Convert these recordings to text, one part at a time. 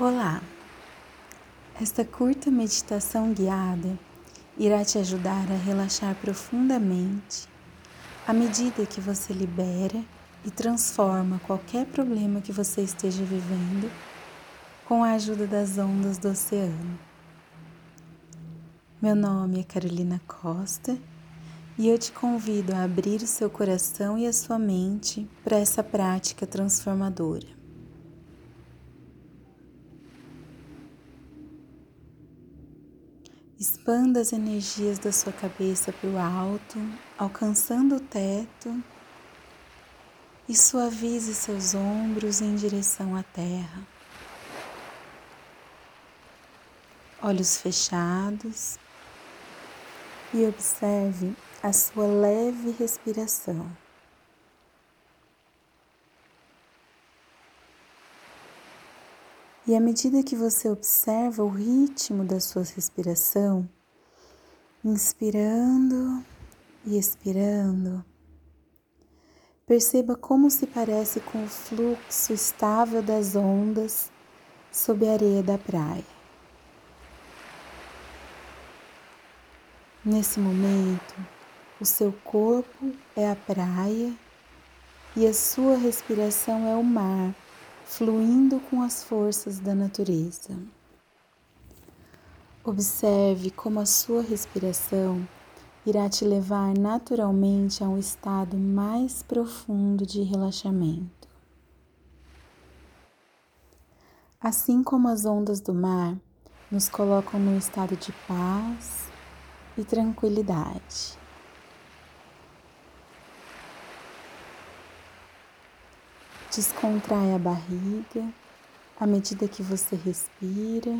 Olá! Esta curta meditação guiada irá te ajudar a relaxar profundamente à medida que você libera e transforma qualquer problema que você esteja vivendo com a ajuda das ondas do oceano. Meu nome é Carolina Costa e eu te convido a abrir o seu coração e a sua mente para essa prática transformadora. Expanda as energias da sua cabeça para o alto, alcançando o teto e suavize seus ombros em direção à terra. Olhos fechados e observe a sua leve respiração. E à medida que você observa o ritmo da sua respiração, inspirando e expirando, perceba como se parece com o fluxo estável das ondas sob a areia da praia. Nesse momento, o seu corpo é a praia e a sua respiração é o mar fluindo com as forças da natureza. Observe como a sua respiração irá te levar naturalmente a um estado mais profundo de relaxamento. Assim como as ondas do mar nos colocam num estado de paz e tranquilidade. Descontrai a barriga à medida que você respira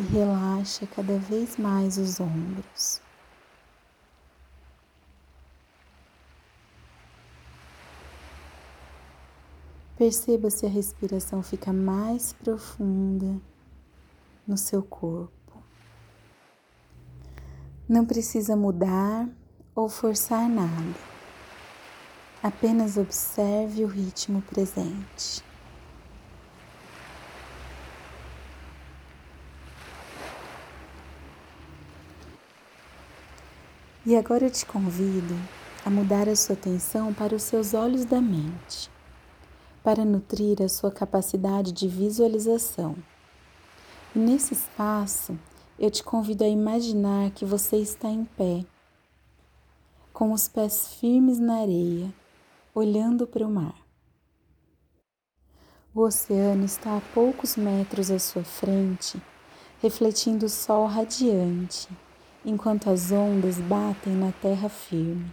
e relaxa cada vez mais os ombros. Perceba se a respiração fica mais profunda no seu corpo. Não precisa mudar ou forçar nada. Apenas observe o ritmo presente. E agora eu te convido a mudar a sua atenção para os seus olhos da mente, para nutrir a sua capacidade de visualização. E nesse espaço, eu te convido a imaginar que você está em pé, com os pés firmes na areia olhando para o mar. O oceano está a poucos metros à sua frente, refletindo o sol radiante, enquanto as ondas batem na terra firme.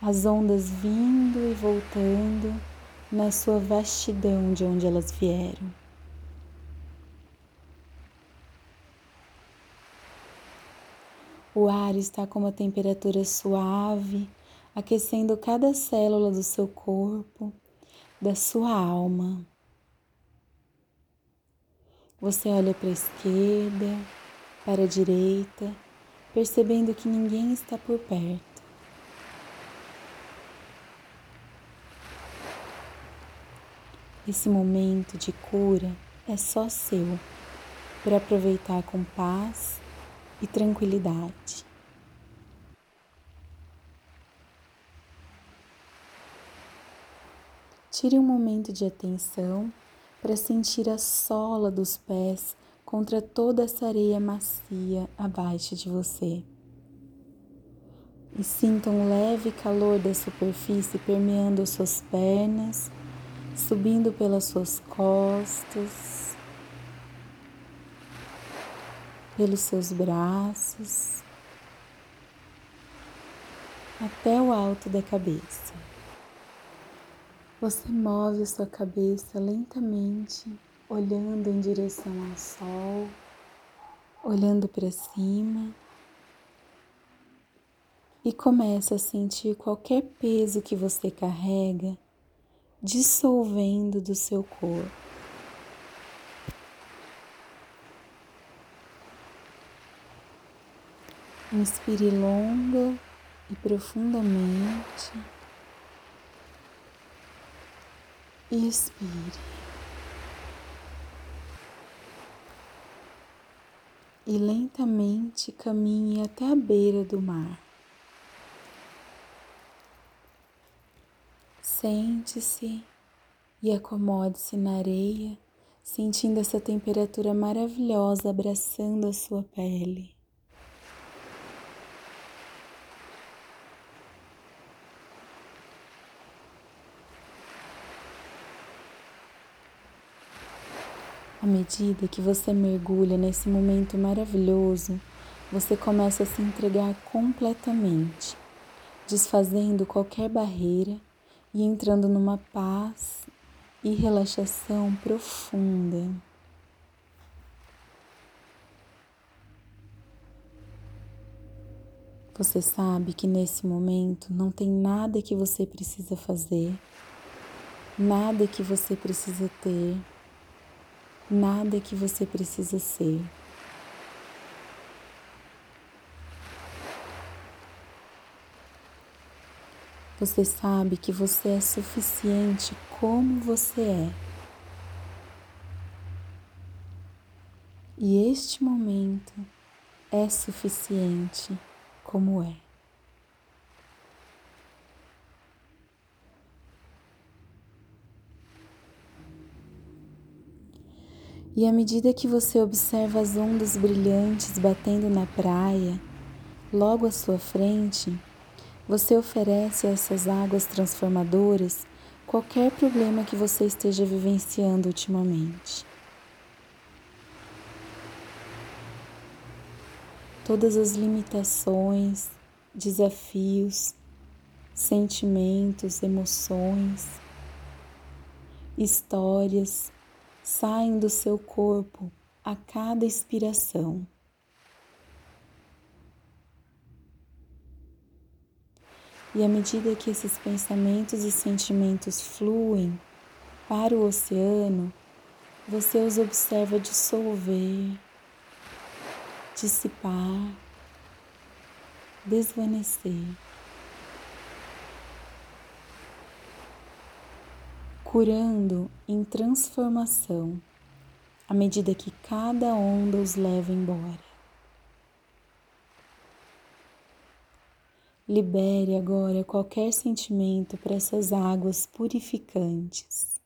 As ondas vindo e voltando na sua vastidão de onde elas vieram. O ar está com uma temperatura suave, aquecendo cada célula do seu corpo, da sua alma. Você olha para a esquerda, para a direita, percebendo que ninguém está por perto. Esse momento de cura é só seu, para aproveitar com paz e tranquilidade. Tire um momento de atenção para sentir a sola dos pés contra toda essa areia macia abaixo de você. E sinta um leve calor da superfície permeando as suas pernas, subindo pelas suas costas pelos seus braços até o alto da cabeça. Você move a sua cabeça lentamente, olhando em direção ao sol, olhando para cima e começa a sentir qualquer peso que você carrega dissolvendo do seu corpo. Inspire longa e profundamente. expire. E lentamente caminhe até a beira do mar. Sente-se e acomode-se na areia, sentindo essa temperatura maravilhosa abraçando a sua pele. Medida que você mergulha nesse momento maravilhoso, você começa a se entregar completamente, desfazendo qualquer barreira e entrando numa paz e relaxação profunda. Você sabe que nesse momento não tem nada que você precisa fazer, nada que você precisa ter nada que você precisa ser. Você sabe que você é suficiente como você é. E este momento é suficiente como é. E à medida que você observa as ondas brilhantes batendo na praia, logo à sua frente, você oferece a essas águas transformadoras qualquer problema que você esteja vivenciando ultimamente. Todas as limitações, desafios, sentimentos, emoções, histórias, saem do seu corpo a cada expiração. E à medida que esses pensamentos e sentimentos fluem para o oceano, você os observa dissolver, dissipar, desvanecer. Curando em transformação à medida que cada onda os leva embora. Libere agora qualquer sentimento para essas águas purificantes.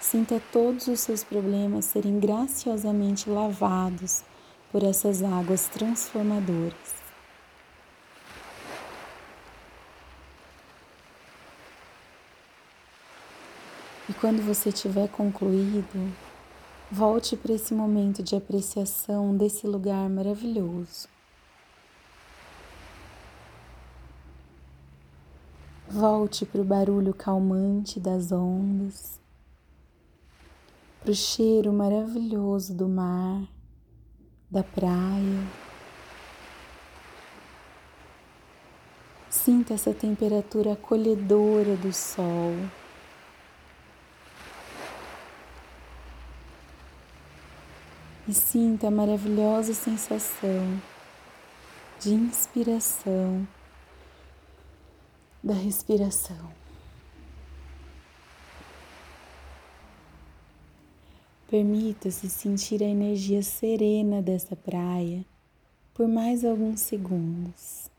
Sinta todos os seus problemas serem graciosamente lavados por essas águas transformadoras. E quando você tiver concluído, volte para esse momento de apreciação desse lugar maravilhoso. Volte para o barulho calmante das ondas, para o cheiro maravilhoso do mar, da praia. Sinta essa temperatura acolhedora do sol. E sinta a maravilhosa sensação de inspiração da respiração. Permita-se sentir a energia serena dessa praia por mais alguns segundos.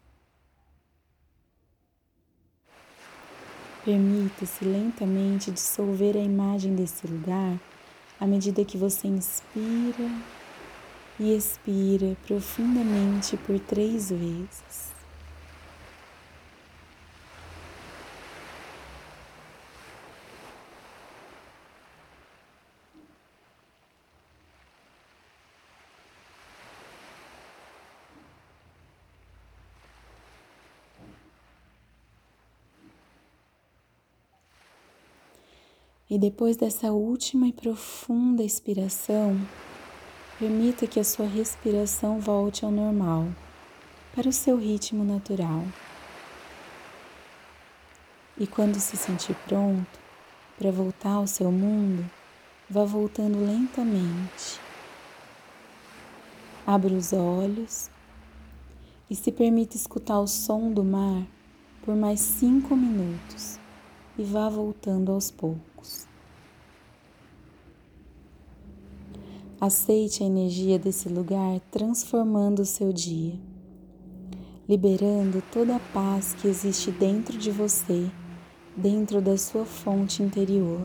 Permita-se lentamente dissolver a imagem desse lugar à medida que você inspira e expira profundamente por três vezes. E depois dessa última e profunda expiração, permita que a sua respiração volte ao normal, para o seu ritmo natural. E quando se sentir pronto para voltar ao seu mundo, vá voltando lentamente. Abra os olhos e se permita escutar o som do mar por mais cinco minutos e vá voltando aos poucos. Aceite a energia desse lugar transformando o seu dia, liberando toda a paz que existe dentro de você, dentro da sua fonte interior.